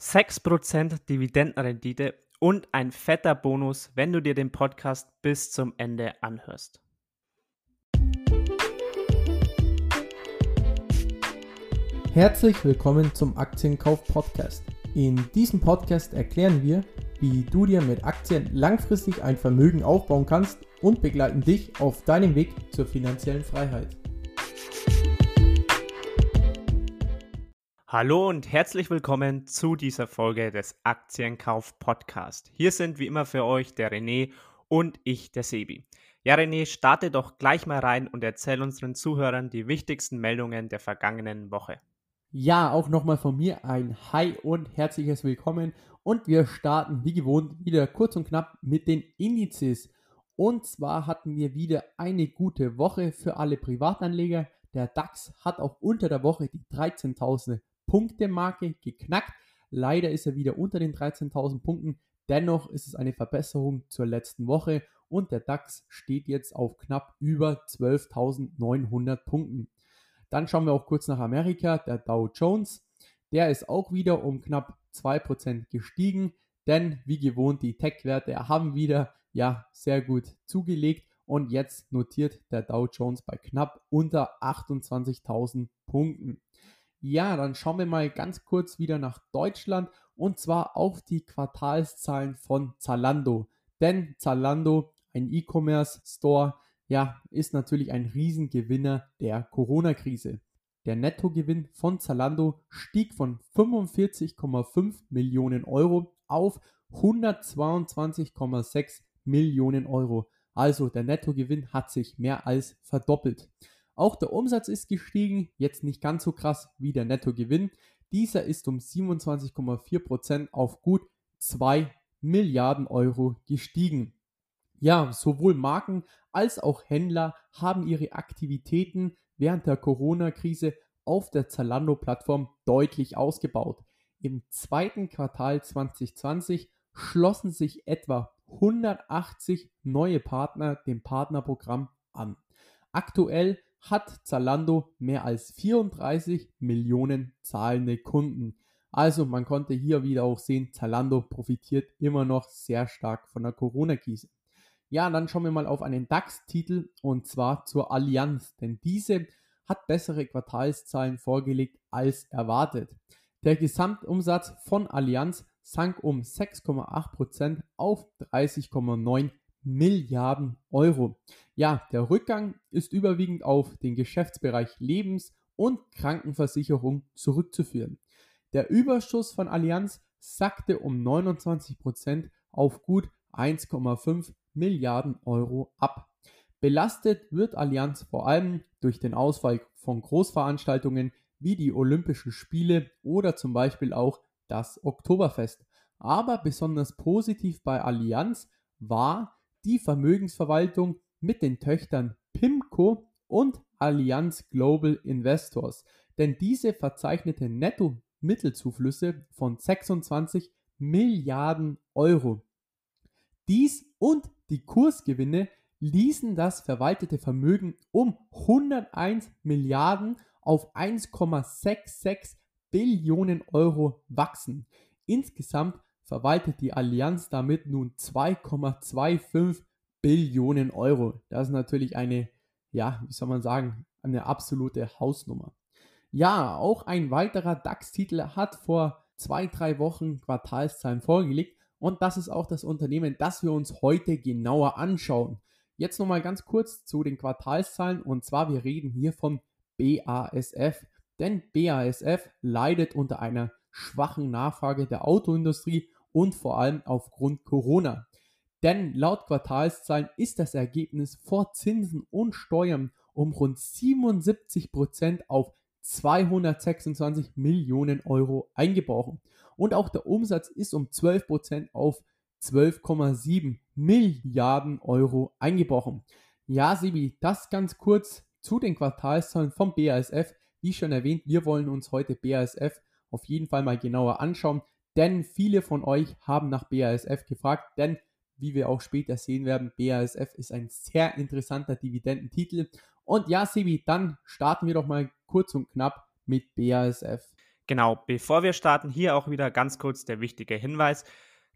6% Dividendenrendite und ein fetter Bonus, wenn du dir den Podcast bis zum Ende anhörst. Herzlich willkommen zum Aktienkauf Podcast. In diesem Podcast erklären wir, wie du dir mit Aktien langfristig ein Vermögen aufbauen kannst und begleiten dich auf deinem Weg zur finanziellen Freiheit. Hallo und herzlich willkommen zu dieser Folge des Aktienkauf Podcast. Hier sind wie immer für euch der René und ich, der Sebi. Ja, René, starte doch gleich mal rein und erzähl unseren Zuhörern die wichtigsten Meldungen der vergangenen Woche. Ja, auch nochmal von mir ein Hi und herzliches Willkommen. Und wir starten wie gewohnt wieder kurz und knapp mit den Indizes. Und zwar hatten wir wieder eine gute Woche für alle Privatanleger. Der DAX hat auch unter der Woche die 13.000 Punkte-Marke geknackt. Leider ist er wieder unter den 13.000 Punkten. Dennoch ist es eine Verbesserung zur letzten Woche und der DAX steht jetzt auf knapp über 12.900 Punkten. Dann schauen wir auch kurz nach Amerika. Der Dow Jones, der ist auch wieder um knapp 2% gestiegen, denn wie gewohnt, die Tech-Werte haben wieder ja sehr gut zugelegt und jetzt notiert der Dow Jones bei knapp unter 28.000 Punkten. Ja, dann schauen wir mal ganz kurz wieder nach Deutschland und zwar auf die Quartalszahlen von Zalando. Denn Zalando, ein E-Commerce-Store, ja, ist natürlich ein Riesengewinner der Corona-Krise. Der Nettogewinn von Zalando stieg von 45,5 Millionen Euro auf 122,6 Millionen Euro. Also der Nettogewinn hat sich mehr als verdoppelt. Auch der Umsatz ist gestiegen, jetzt nicht ganz so krass wie der Nettogewinn. Dieser ist um 27,4% auf gut 2 Milliarden Euro gestiegen. Ja, sowohl Marken als auch Händler haben ihre Aktivitäten während der Corona-Krise auf der Zalando-Plattform deutlich ausgebaut. Im zweiten Quartal 2020 schlossen sich etwa 180 neue Partner dem Partnerprogramm an. Aktuell hat Zalando mehr als 34 Millionen zahlende Kunden. Also man konnte hier wieder auch sehen, Zalando profitiert immer noch sehr stark von der Corona-Krise. Ja, dann schauen wir mal auf einen DAX-Titel und zwar zur Allianz, denn diese hat bessere Quartalszahlen vorgelegt als erwartet. Der Gesamtumsatz von Allianz sank um 6,8% auf 30,9 Milliarden Euro. Ja, der Rückgang ist überwiegend auf den Geschäftsbereich Lebens- und Krankenversicherung zurückzuführen. Der Überschuss von Allianz sackte um 29% auf gut 1,5 Milliarden Euro ab. Belastet wird Allianz vor allem durch den Ausfall von Großveranstaltungen wie die Olympischen Spiele oder zum Beispiel auch das Oktoberfest. Aber besonders positiv bei Allianz war, die Vermögensverwaltung mit den Töchtern PIMCO und Allianz Global Investors, denn diese verzeichnete Netto-Mittelzuflüsse von 26 Milliarden Euro. Dies und die Kursgewinne ließen das verwaltete Vermögen um 101 Milliarden auf 1,66 Billionen Euro wachsen. Insgesamt verwaltet die Allianz damit nun 2,25 Billionen Euro. Das ist natürlich eine, ja, wie soll man sagen, eine absolute Hausnummer. Ja, auch ein weiterer DAX-Titel hat vor zwei, drei Wochen Quartalszahlen vorgelegt und das ist auch das Unternehmen, das wir uns heute genauer anschauen. Jetzt nochmal ganz kurz zu den Quartalszahlen und zwar wir reden hier von BASF, denn BASF leidet unter einer schwachen Nachfrage der Autoindustrie und vor allem aufgrund Corona. Denn laut Quartalszahlen ist das Ergebnis vor Zinsen und Steuern um rund 77% auf 226 Millionen Euro eingebrochen. Und auch der Umsatz ist um 12% auf 12,7 Milliarden Euro eingebrochen. Ja, Sibi, das ganz kurz zu den Quartalszahlen vom BASF. Wie schon erwähnt, wir wollen uns heute BASF auf jeden Fall mal genauer anschauen denn viele von euch haben nach BASF gefragt, denn wie wir auch später sehen werden, BASF ist ein sehr interessanter Dividendentitel. Und ja, Sebi, dann starten wir doch mal kurz und knapp mit BASF. Genau, bevor wir starten, hier auch wieder ganz kurz der wichtige Hinweis.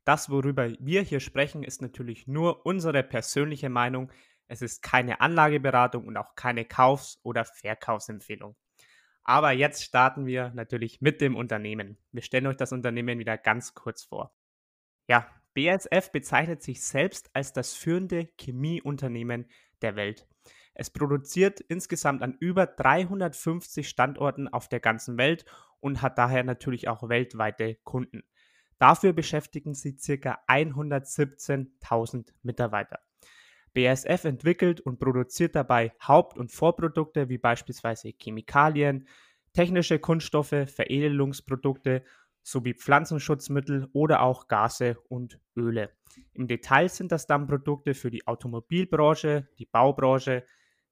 Das, worüber wir hier sprechen, ist natürlich nur unsere persönliche Meinung. Es ist keine Anlageberatung und auch keine Kaufs- oder Verkaufsempfehlung. Aber jetzt starten wir natürlich mit dem Unternehmen. Wir stellen euch das Unternehmen wieder ganz kurz vor. Ja, BASF bezeichnet sich selbst als das führende Chemieunternehmen der Welt. Es produziert insgesamt an über 350 Standorten auf der ganzen Welt und hat daher natürlich auch weltweite Kunden. Dafür beschäftigen sie ca. 117.000 Mitarbeiter. BASF entwickelt und produziert dabei Haupt- und Vorprodukte wie beispielsweise Chemikalien, technische Kunststoffe, Veredelungsprodukte sowie Pflanzenschutzmittel oder auch Gase und Öle. Im Detail sind das dann Produkte für die Automobilbranche, die Baubranche,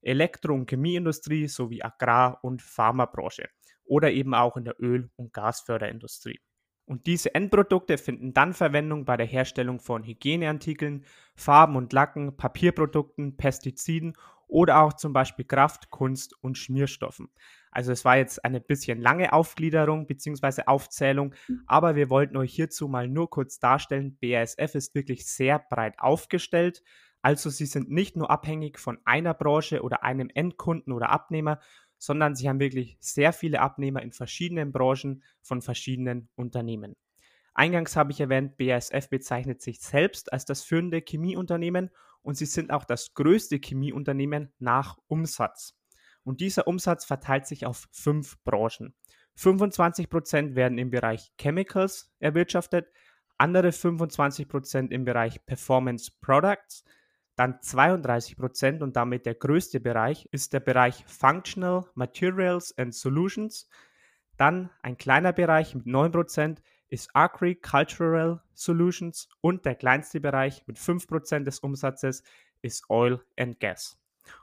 Elektro- und Chemieindustrie sowie Agrar- und Pharmabranche oder eben auch in der Öl- und Gasförderindustrie. Und diese Endprodukte finden dann Verwendung bei der Herstellung von Hygieneartikeln, Farben und Lacken, Papierprodukten, Pestiziden oder auch zum Beispiel Kraft-, Kunst- und Schmierstoffen. Also es war jetzt eine bisschen lange Aufgliederung bzw. Aufzählung, aber wir wollten euch hierzu mal nur kurz darstellen, BASF ist wirklich sehr breit aufgestellt. Also sie sind nicht nur abhängig von einer Branche oder einem Endkunden oder Abnehmer, sondern sie haben wirklich sehr viele Abnehmer in verschiedenen Branchen von verschiedenen Unternehmen. Eingangs habe ich erwähnt, BASF bezeichnet sich selbst als das führende Chemieunternehmen und sie sind auch das größte Chemieunternehmen nach Umsatz. Und dieser Umsatz verteilt sich auf fünf Branchen. 25% werden im Bereich Chemicals erwirtschaftet, andere 25% im Bereich Performance Products, dann 32 Prozent und damit der größte Bereich ist der Bereich Functional Materials and Solutions. Dann ein kleiner Bereich mit 9 Prozent ist Agricultural Solutions und der kleinste Bereich mit 5 Prozent des Umsatzes ist Oil and Gas.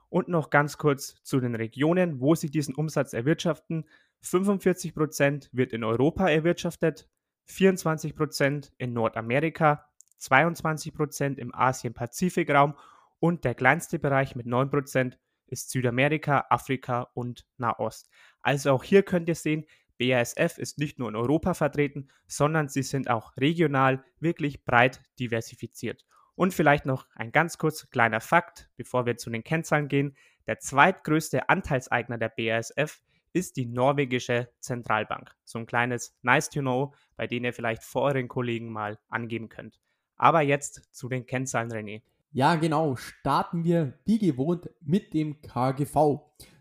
Und noch ganz kurz zu den Regionen, wo sie diesen Umsatz erwirtschaften. 45 Prozent wird in Europa erwirtschaftet, 24 Prozent in Nordamerika, 22% im Asien-Pazifik-Raum und der kleinste Bereich mit 9% ist Südamerika, Afrika und Nahost. Also auch hier könnt ihr sehen, BASF ist nicht nur in Europa vertreten, sondern sie sind auch regional wirklich breit diversifiziert. Und vielleicht noch ein ganz kurz kleiner Fakt, bevor wir zu den Kennzahlen gehen. Der zweitgrößte Anteilseigner der BASF ist die norwegische Zentralbank. So ein kleines Nice to Know, bei dem ihr vielleicht vor euren Kollegen mal angeben könnt. Aber jetzt zu den Kennzahlen, René. Ja, genau. Starten wir wie gewohnt mit dem KGV.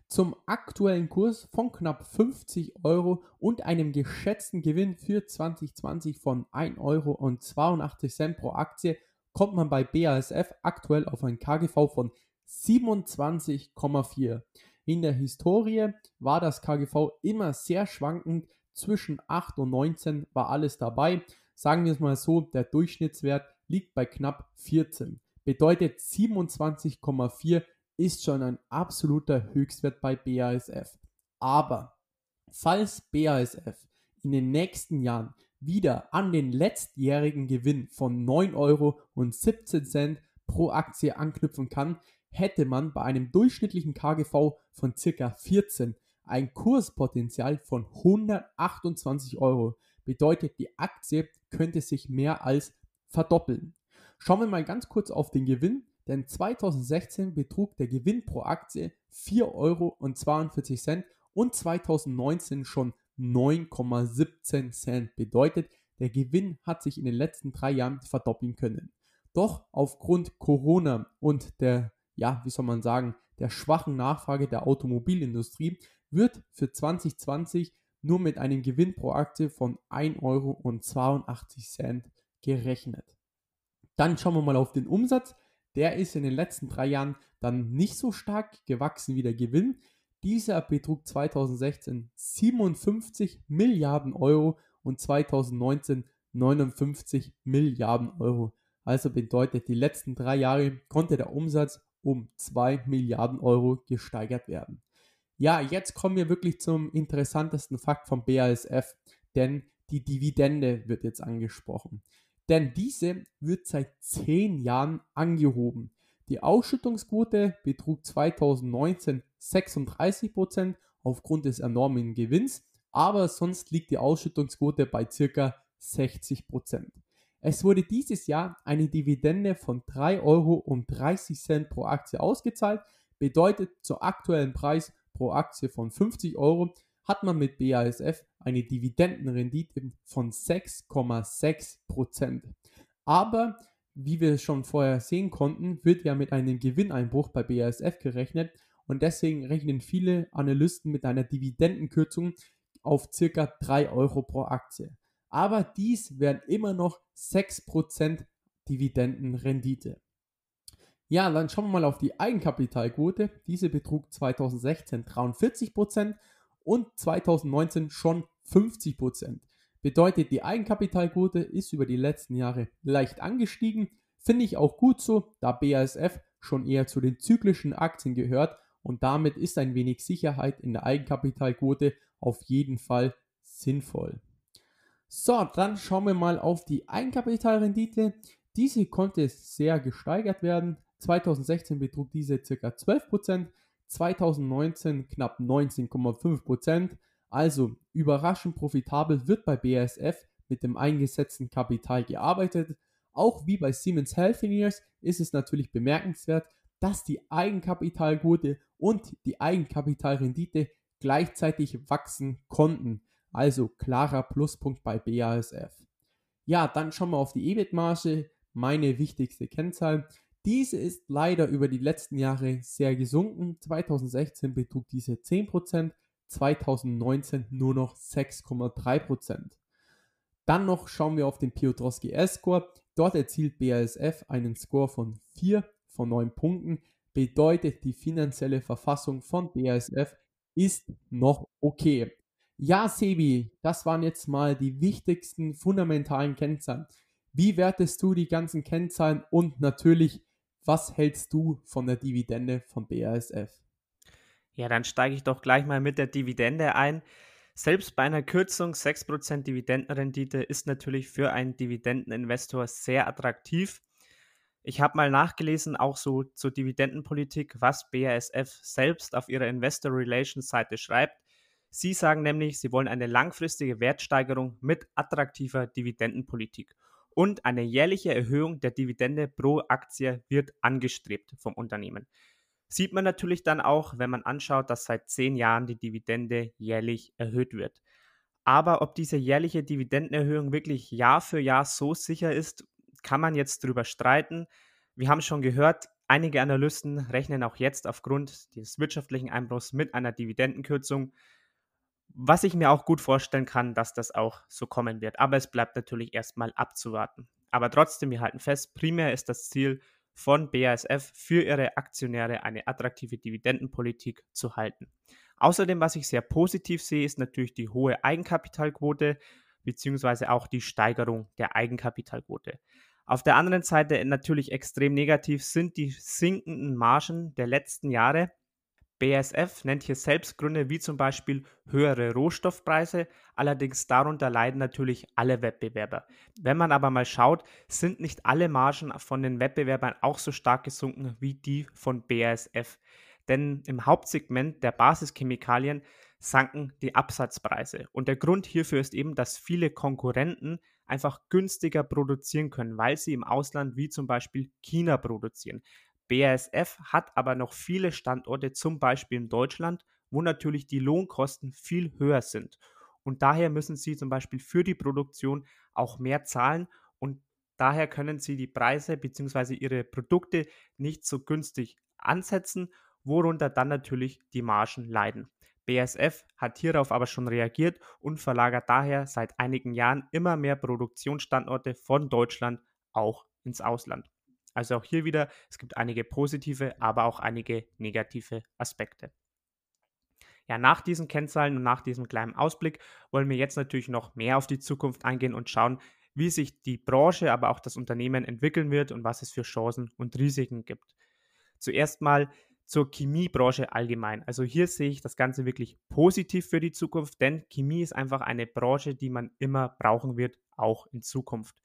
Zum aktuellen Kurs von knapp 50 Euro und einem geschätzten Gewinn für 2020 von 1 Euro und 82 Cent pro Aktie kommt man bei BASF aktuell auf ein KGV von 27,4. In der Historie war das KGV immer sehr schwankend. Zwischen 8 und 19 war alles dabei. Sagen wir es mal so, der Durchschnittswert liegt bei knapp 14. Bedeutet 27,4 ist schon ein absoluter Höchstwert bei BASF. Aber falls BASF in den nächsten Jahren wieder an den letztjährigen Gewinn von 9,17 Euro pro Aktie anknüpfen kann, hätte man bei einem durchschnittlichen KGV von ca. 14 ein Kurspotenzial von 128 Euro. Bedeutet, die Aktie könnte sich mehr als verdoppeln. Schauen wir mal ganz kurz auf den Gewinn, denn 2016 betrug der Gewinn pro Aktie 4,42 Euro und 2019 schon 9,17 Cent. Bedeutet, der Gewinn hat sich in den letzten drei Jahren verdoppeln können. Doch aufgrund Corona und der, ja, wie soll man sagen, der schwachen Nachfrage der Automobilindustrie wird für 2020 nur mit einem Gewinn pro Aktie von 1,82 Euro gerechnet. Dann schauen wir mal auf den Umsatz. Der ist in den letzten drei Jahren dann nicht so stark gewachsen wie der Gewinn. Dieser betrug 2016 57 Milliarden Euro und 2019 59 Milliarden Euro. Also bedeutet, die letzten drei Jahre konnte der Umsatz um 2 Milliarden Euro gesteigert werden. Ja, jetzt kommen wir wirklich zum interessantesten Fakt vom BASF, denn die Dividende wird jetzt angesprochen. Denn diese wird seit 10 Jahren angehoben. Die Ausschüttungsquote betrug 2019 36% aufgrund des enormen Gewinns, aber sonst liegt die Ausschüttungsquote bei ca. 60%. Es wurde dieses Jahr eine Dividende von 3,30 Euro pro Aktie ausgezahlt, bedeutet zum aktuellen Preis pro Aktie von 50 Euro hat man mit BASF eine Dividendenrendite von 6,6%. Aber wie wir schon vorher sehen konnten, wird ja mit einem Gewinneinbruch bei BASF gerechnet und deswegen rechnen viele Analysten mit einer Dividendenkürzung auf ca. 3 Euro pro Aktie. Aber dies wären immer noch 6% Dividendenrendite. Ja, dann schauen wir mal auf die Eigenkapitalquote. Diese betrug 2016 43% und 2019 schon 50%. Bedeutet, die Eigenkapitalquote ist über die letzten Jahre leicht angestiegen. Finde ich auch gut so, da BASF schon eher zu den zyklischen Aktien gehört und damit ist ein wenig Sicherheit in der Eigenkapitalquote auf jeden Fall sinnvoll. So, dann schauen wir mal auf die Eigenkapitalrendite. Diese konnte sehr gesteigert werden. 2016 betrug diese ca. 12%, 2019 knapp 19,5%. Also überraschend profitabel wird bei BASF mit dem eingesetzten Kapital gearbeitet. Auch wie bei Siemens Healthineers ist es natürlich bemerkenswert, dass die Eigenkapitalquote und die Eigenkapitalrendite gleichzeitig wachsen konnten. Also klarer Pluspunkt bei BASF. Ja, dann schauen wir auf die EBIT-Marge, meine wichtigste Kennzahl. Diese ist leider über die letzten Jahre sehr gesunken. 2016 betrug diese 10%, 2019 nur noch 6,3%. Dann noch schauen wir auf den Piotrowski S-Score. Dort erzielt BASF einen Score von 4 von 9 Punkten. Bedeutet, die finanzielle Verfassung von BASF ist noch okay. Ja, Sebi, das waren jetzt mal die wichtigsten fundamentalen Kennzahlen. Wie wertest du die ganzen Kennzahlen und natürlich was hältst du von der Dividende von BASF? Ja, dann steige ich doch gleich mal mit der Dividende ein. Selbst bei einer Kürzung 6% Dividendenrendite ist natürlich für einen Dividendeninvestor sehr attraktiv. Ich habe mal nachgelesen, auch so zur Dividendenpolitik, was BASF selbst auf ihrer Investor Relations Seite schreibt. Sie sagen nämlich, sie wollen eine langfristige Wertsteigerung mit attraktiver Dividendenpolitik und eine jährliche Erhöhung der Dividende pro Aktie wird angestrebt vom Unternehmen. Sieht man natürlich dann auch, wenn man anschaut, dass seit zehn Jahren die Dividende jährlich erhöht wird. Aber ob diese jährliche Dividendenerhöhung wirklich Jahr für Jahr so sicher ist, kann man jetzt drüber streiten. Wir haben schon gehört, einige Analysten rechnen auch jetzt aufgrund des wirtschaftlichen Einbruchs mit einer Dividendenkürzung. Was ich mir auch gut vorstellen kann, dass das auch so kommen wird. Aber es bleibt natürlich erstmal abzuwarten. Aber trotzdem, wir halten fest, primär ist das Ziel von BASF für ihre Aktionäre eine attraktive Dividendenpolitik zu halten. Außerdem, was ich sehr positiv sehe, ist natürlich die hohe Eigenkapitalquote beziehungsweise auch die Steigerung der Eigenkapitalquote. Auf der anderen Seite natürlich extrem negativ sind die sinkenden Margen der letzten Jahre. BASF nennt hier selbst Gründe wie zum Beispiel höhere Rohstoffpreise, allerdings darunter leiden natürlich alle Wettbewerber. Wenn man aber mal schaut, sind nicht alle Margen von den Wettbewerbern auch so stark gesunken wie die von BASF. Denn im Hauptsegment der Basischemikalien sanken die Absatzpreise. Und der Grund hierfür ist eben, dass viele Konkurrenten einfach günstiger produzieren können, weil sie im Ausland wie zum Beispiel China produzieren. BASF hat aber noch viele Standorte, zum Beispiel in Deutschland, wo natürlich die Lohnkosten viel höher sind. Und daher müssen sie zum Beispiel für die Produktion auch mehr zahlen und daher können sie die Preise bzw. ihre Produkte nicht so günstig ansetzen, worunter dann natürlich die Margen leiden. BASF hat hierauf aber schon reagiert und verlagert daher seit einigen Jahren immer mehr Produktionsstandorte von Deutschland auch ins Ausland. Also auch hier wieder, es gibt einige positive, aber auch einige negative Aspekte. Ja, nach diesen Kennzahlen und nach diesem kleinen Ausblick wollen wir jetzt natürlich noch mehr auf die Zukunft eingehen und schauen, wie sich die Branche, aber auch das Unternehmen entwickeln wird und was es für Chancen und Risiken gibt. Zuerst mal zur Chemiebranche allgemein. Also hier sehe ich das Ganze wirklich positiv für die Zukunft, denn Chemie ist einfach eine Branche, die man immer brauchen wird, auch in Zukunft.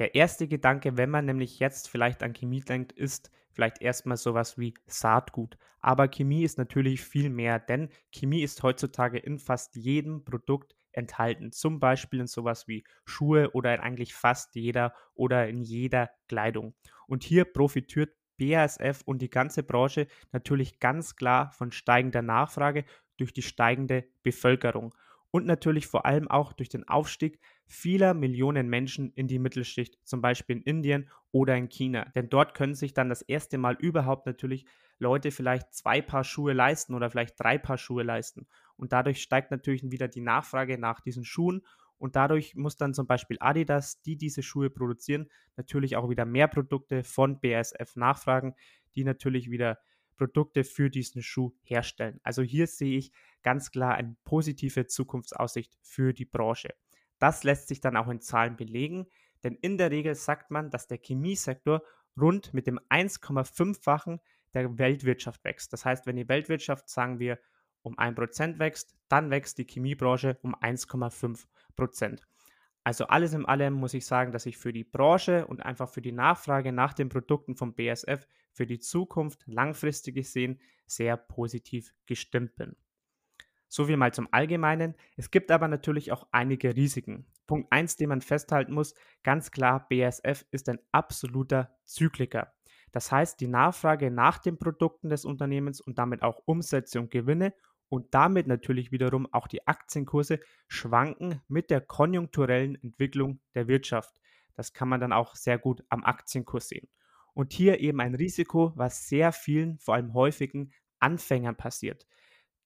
Der erste Gedanke, wenn man nämlich jetzt vielleicht an Chemie denkt, ist vielleicht erstmal sowas wie Saatgut. Aber Chemie ist natürlich viel mehr, denn Chemie ist heutzutage in fast jedem Produkt enthalten. Zum Beispiel in sowas wie Schuhe oder in eigentlich fast jeder oder in jeder Kleidung. Und hier profitiert BASF und die ganze Branche natürlich ganz klar von steigender Nachfrage durch die steigende Bevölkerung und natürlich vor allem auch durch den Aufstieg vieler Millionen Menschen in die Mittelschicht, zum Beispiel in Indien oder in China. Denn dort können sich dann das erste Mal überhaupt natürlich Leute vielleicht zwei Paar Schuhe leisten oder vielleicht drei Paar Schuhe leisten. Und dadurch steigt natürlich wieder die Nachfrage nach diesen Schuhen und dadurch muss dann zum Beispiel Adidas, die diese Schuhe produzieren, natürlich auch wieder mehr Produkte von BASF nachfragen, die natürlich wieder Produkte für diesen Schuh herstellen. Also hier sehe ich ganz klar eine positive Zukunftsaussicht für die Branche. Das lässt sich dann auch in Zahlen belegen, denn in der Regel sagt man, dass der Chemiesektor rund mit dem 1,5-fachen der Weltwirtschaft wächst. Das heißt, wenn die Weltwirtschaft, sagen wir, um 1% wächst, dann wächst die Chemiebranche um 1,5%. Also alles in allem muss ich sagen, dass ich für die Branche und einfach für die Nachfrage nach den Produkten vom BSF für die Zukunft langfristig gesehen sehr positiv gestimmt bin. So viel mal zum Allgemeinen. Es gibt aber natürlich auch einige Risiken. Punkt 1, den man festhalten muss, ganz klar, BASF ist ein absoluter Zykliker. Das heißt, die Nachfrage nach den Produkten des Unternehmens und damit auch Umsätze und Gewinne und damit natürlich wiederum auch die Aktienkurse schwanken mit der konjunkturellen Entwicklung der Wirtschaft. Das kann man dann auch sehr gut am Aktienkurs sehen. Und hier eben ein Risiko, was sehr vielen, vor allem häufigen Anfängern passiert.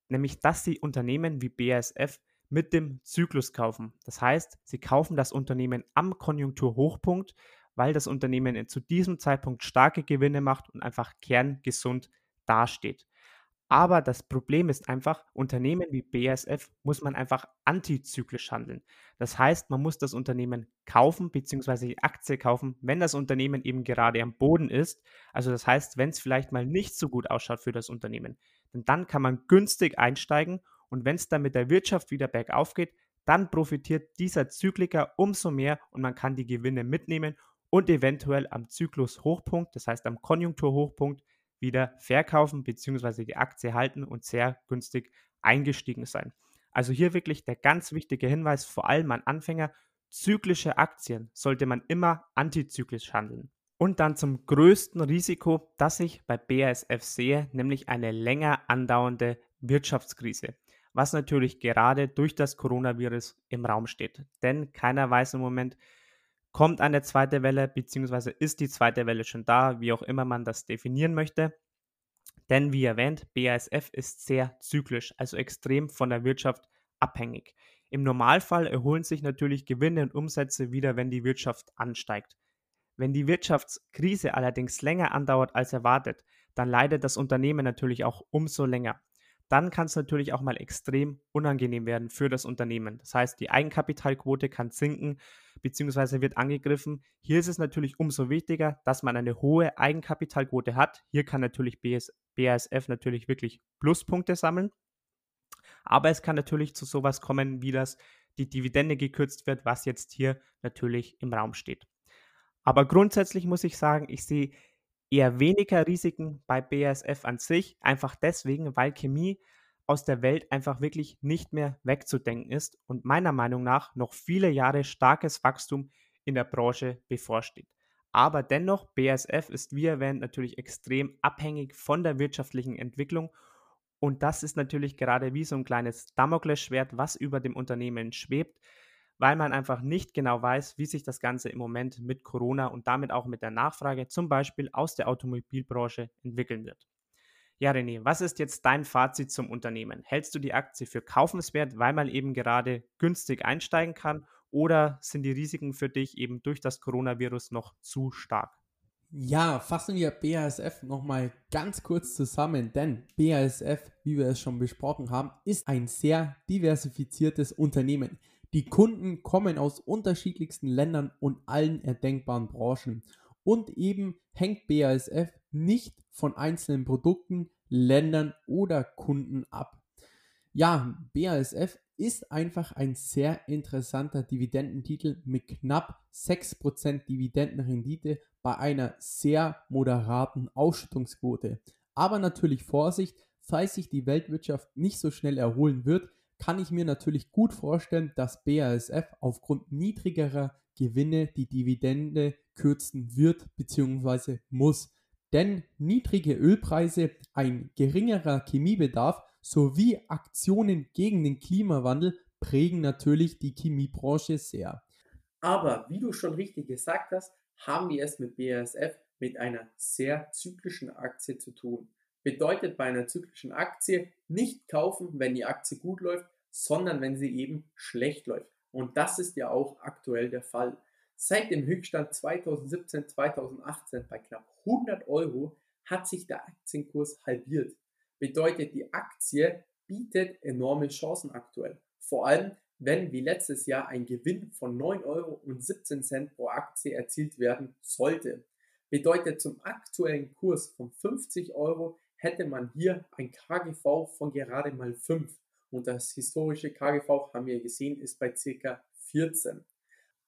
Nämlich, dass sie Unternehmen wie BASF mit dem Zyklus kaufen. Das heißt, sie kaufen das Unternehmen am Konjunkturhochpunkt, weil das Unternehmen zu diesem Zeitpunkt starke Gewinne macht und einfach kerngesund dasteht. Aber das Problem ist einfach, Unternehmen wie BASF muss man einfach antizyklisch handeln. Das heißt, man muss das Unternehmen kaufen bzw. die Aktie kaufen, wenn das Unternehmen eben gerade am Boden ist. Also das heißt, wenn es vielleicht mal nicht so gut ausschaut für das Unternehmen. Denn dann kann man günstig einsteigen und wenn es dann mit der Wirtschaft wieder bergauf geht, dann profitiert dieser Zykliker umso mehr und man kann die Gewinne mitnehmen und eventuell am Zyklushochpunkt, das heißt am Konjunkturhochpunkt, wieder verkaufen bzw. die Aktie halten und sehr günstig eingestiegen sein. Also hier wirklich der ganz wichtige Hinweis, vor allem an Anfänger, zyklische Aktien sollte man immer antizyklisch handeln. Und dann zum größten Risiko, das ich bei BASF sehe, nämlich eine länger andauernde Wirtschaftskrise, was natürlich gerade durch das Coronavirus im Raum steht. Denn keiner weiß im Moment, kommt eine zweite Welle, beziehungsweise ist die zweite Welle schon da, wie auch immer man das definieren möchte. Denn wie erwähnt, BASF ist sehr zyklisch, also extrem von der Wirtschaft abhängig. Im Normalfall erholen sich natürlich Gewinne und Umsätze wieder, wenn die Wirtschaft ansteigt. Wenn die Wirtschaftskrise allerdings länger andauert als erwartet, dann leidet das Unternehmen natürlich auch umso länger dann kann es natürlich auch mal extrem unangenehm werden für das Unternehmen. Das heißt, die Eigenkapitalquote kann sinken bzw. wird angegriffen. Hier ist es natürlich umso wichtiger, dass man eine hohe Eigenkapitalquote hat. Hier kann natürlich BS, BASF natürlich wirklich Pluspunkte sammeln. Aber es kann natürlich zu sowas kommen, wie das die Dividende gekürzt wird, was jetzt hier natürlich im Raum steht. Aber grundsätzlich muss ich sagen, ich sehe eher weniger Risiken bei BASF an sich, einfach deswegen, weil Chemie aus der Welt einfach wirklich nicht mehr wegzudenken ist und meiner Meinung nach noch viele Jahre starkes Wachstum in der Branche bevorsteht. Aber dennoch, BASF ist wie erwähnt natürlich extrem abhängig von der wirtschaftlichen Entwicklung und das ist natürlich gerade wie so ein kleines Damoklesschwert, was über dem Unternehmen schwebt, weil man einfach nicht genau weiß, wie sich das Ganze im Moment mit Corona und damit auch mit der Nachfrage zum Beispiel aus der Automobilbranche entwickeln wird. Ja, René, was ist jetzt dein Fazit zum Unternehmen? Hältst du die Aktie für kaufenswert, weil man eben gerade günstig einsteigen kann oder sind die Risiken für dich eben durch das Coronavirus noch zu stark? Ja, fassen wir BASF nochmal ganz kurz zusammen, denn BASF, wie wir es schon besprochen haben, ist ein sehr diversifiziertes Unternehmen. Die Kunden kommen aus unterschiedlichsten Ländern und allen erdenkbaren Branchen. Und eben hängt BASF nicht von einzelnen Produkten, Ländern oder Kunden ab. Ja, BASF ist einfach ein sehr interessanter Dividendentitel mit knapp 6% Dividendenrendite bei einer sehr moderaten Ausschüttungsquote. Aber natürlich Vorsicht, falls sich die Weltwirtschaft nicht so schnell erholen wird, kann ich mir natürlich gut vorstellen, dass BASF aufgrund niedrigerer Gewinne die Dividende kürzen wird bzw. muss. Denn niedrige Ölpreise, ein geringerer Chemiebedarf sowie Aktionen gegen den Klimawandel prägen natürlich die Chemiebranche sehr. Aber wie du schon richtig gesagt hast, haben wir es mit BASF mit einer sehr zyklischen Aktie zu tun. Bedeutet bei einer zyklischen Aktie nicht kaufen, wenn die Aktie gut läuft, sondern wenn sie eben schlecht läuft. Und das ist ja auch aktuell der Fall. Seit dem Höchststand 2017, 2018 bei knapp 100 Euro hat sich der Aktienkurs halbiert. Bedeutet, die Aktie bietet enorme Chancen aktuell. Vor allem, wenn wie letztes Jahr ein Gewinn von 9,17 Euro pro Aktie erzielt werden sollte. Bedeutet, zum aktuellen Kurs von 50 Euro hätte man hier ein KGV von gerade mal 5. Und das historische KGV, haben wir gesehen, ist bei ca. 14.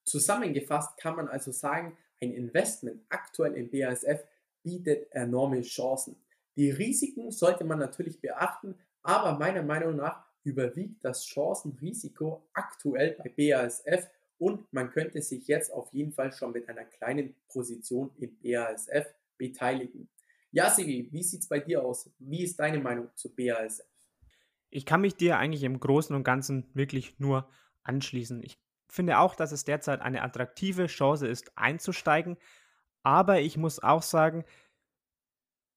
Zusammengefasst kann man also sagen, ein Investment aktuell in BASF bietet enorme Chancen. Die Risiken sollte man natürlich beachten, aber meiner Meinung nach überwiegt das Chancenrisiko aktuell bei BASF und man könnte sich jetzt auf jeden Fall schon mit einer kleinen Position in BASF beteiligen. Ja, Sivi, wie sieht es bei dir aus? Wie ist deine Meinung zu BASF? Ich kann mich dir eigentlich im Großen und Ganzen wirklich nur anschließen. Ich finde auch, dass es derzeit eine attraktive Chance ist, einzusteigen. Aber ich muss auch sagen,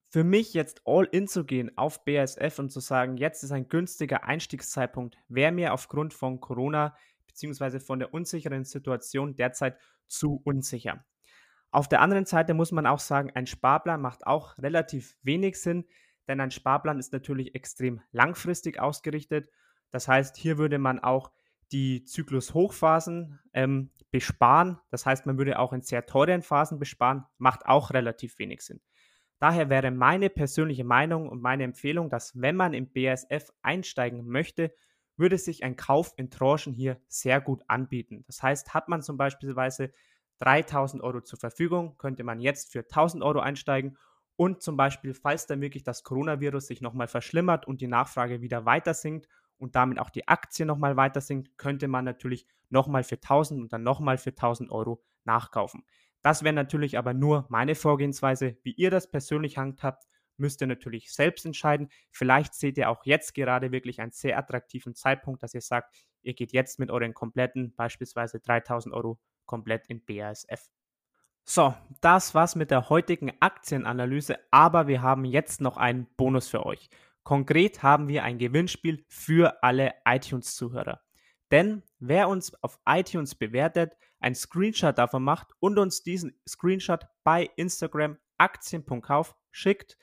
für mich jetzt all in zu gehen auf BASF und zu sagen, jetzt ist ein günstiger Einstiegszeitpunkt, wäre mir aufgrund von Corona bzw. von der unsicheren Situation derzeit zu unsicher. Auf der anderen Seite muss man auch sagen, ein Sparplan macht auch relativ wenig Sinn, denn ein Sparplan ist natürlich extrem langfristig ausgerichtet. Das heißt, hier würde man auch die Zyklus-Hochphasen ähm, besparen. Das heißt, man würde auch in sehr teuren Phasen besparen, macht auch relativ wenig Sinn. Daher wäre meine persönliche Meinung und meine Empfehlung, dass wenn man im BASF einsteigen möchte, würde sich ein Kauf in Tranchen hier sehr gut anbieten. Das heißt, hat man zum Beispiel 3000 Euro zur Verfügung, könnte man jetzt für 1000 Euro einsteigen und zum Beispiel, falls dann wirklich das Coronavirus sich nochmal verschlimmert und die Nachfrage wieder weiter sinkt und damit auch die Aktie nochmal weiter sinkt, könnte man natürlich nochmal für 1000 und dann nochmal für 1000 Euro nachkaufen. Das wäre natürlich aber nur meine Vorgehensweise. Wie ihr das persönlich handhabt, müsst ihr natürlich selbst entscheiden. Vielleicht seht ihr auch jetzt gerade wirklich einen sehr attraktiven Zeitpunkt, dass ihr sagt, ihr geht jetzt mit euren kompletten, beispielsweise 3000 Euro, komplett in BASF. So, das war's mit der heutigen Aktienanalyse, aber wir haben jetzt noch einen Bonus für euch. Konkret haben wir ein Gewinnspiel für alle iTunes-Zuhörer. Denn wer uns auf iTunes bewertet, einen Screenshot davon macht und uns diesen Screenshot bei Instagram aktien.kauf schickt,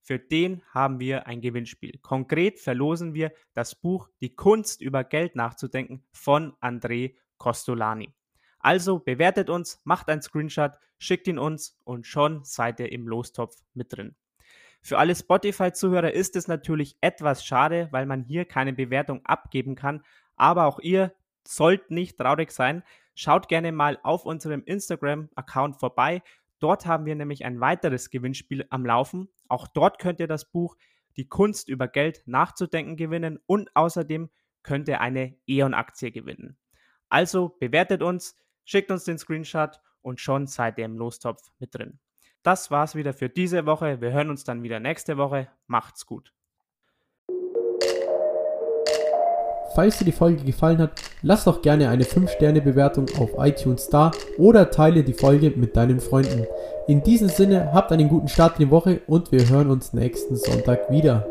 für den haben wir ein Gewinnspiel. Konkret verlosen wir das Buch Die Kunst über Geld nachzudenken von André Costolani. Also bewertet uns, macht einen Screenshot, schickt ihn uns und schon seid ihr im Lostopf mit drin. Für alle Spotify-Zuhörer ist es natürlich etwas schade, weil man hier keine Bewertung abgeben kann, aber auch ihr sollt nicht traurig sein. Schaut gerne mal auf unserem Instagram-Account vorbei. Dort haben wir nämlich ein weiteres Gewinnspiel am Laufen. Auch dort könnt ihr das Buch Die Kunst über Geld nachzudenken gewinnen und außerdem könnt ihr eine E.ON-Aktie gewinnen. Also bewertet uns, Schickt uns den Screenshot und schon seid ihr im Lostopf mit drin. Das war's wieder für diese Woche. Wir hören uns dann wieder nächste Woche. Macht's gut. Falls dir die Folge gefallen hat, lass doch gerne eine 5-Sterne-Bewertung auf iTunes da oder teile die Folge mit deinen Freunden. In diesem Sinne, habt einen guten Start in die Woche und wir hören uns nächsten Sonntag wieder.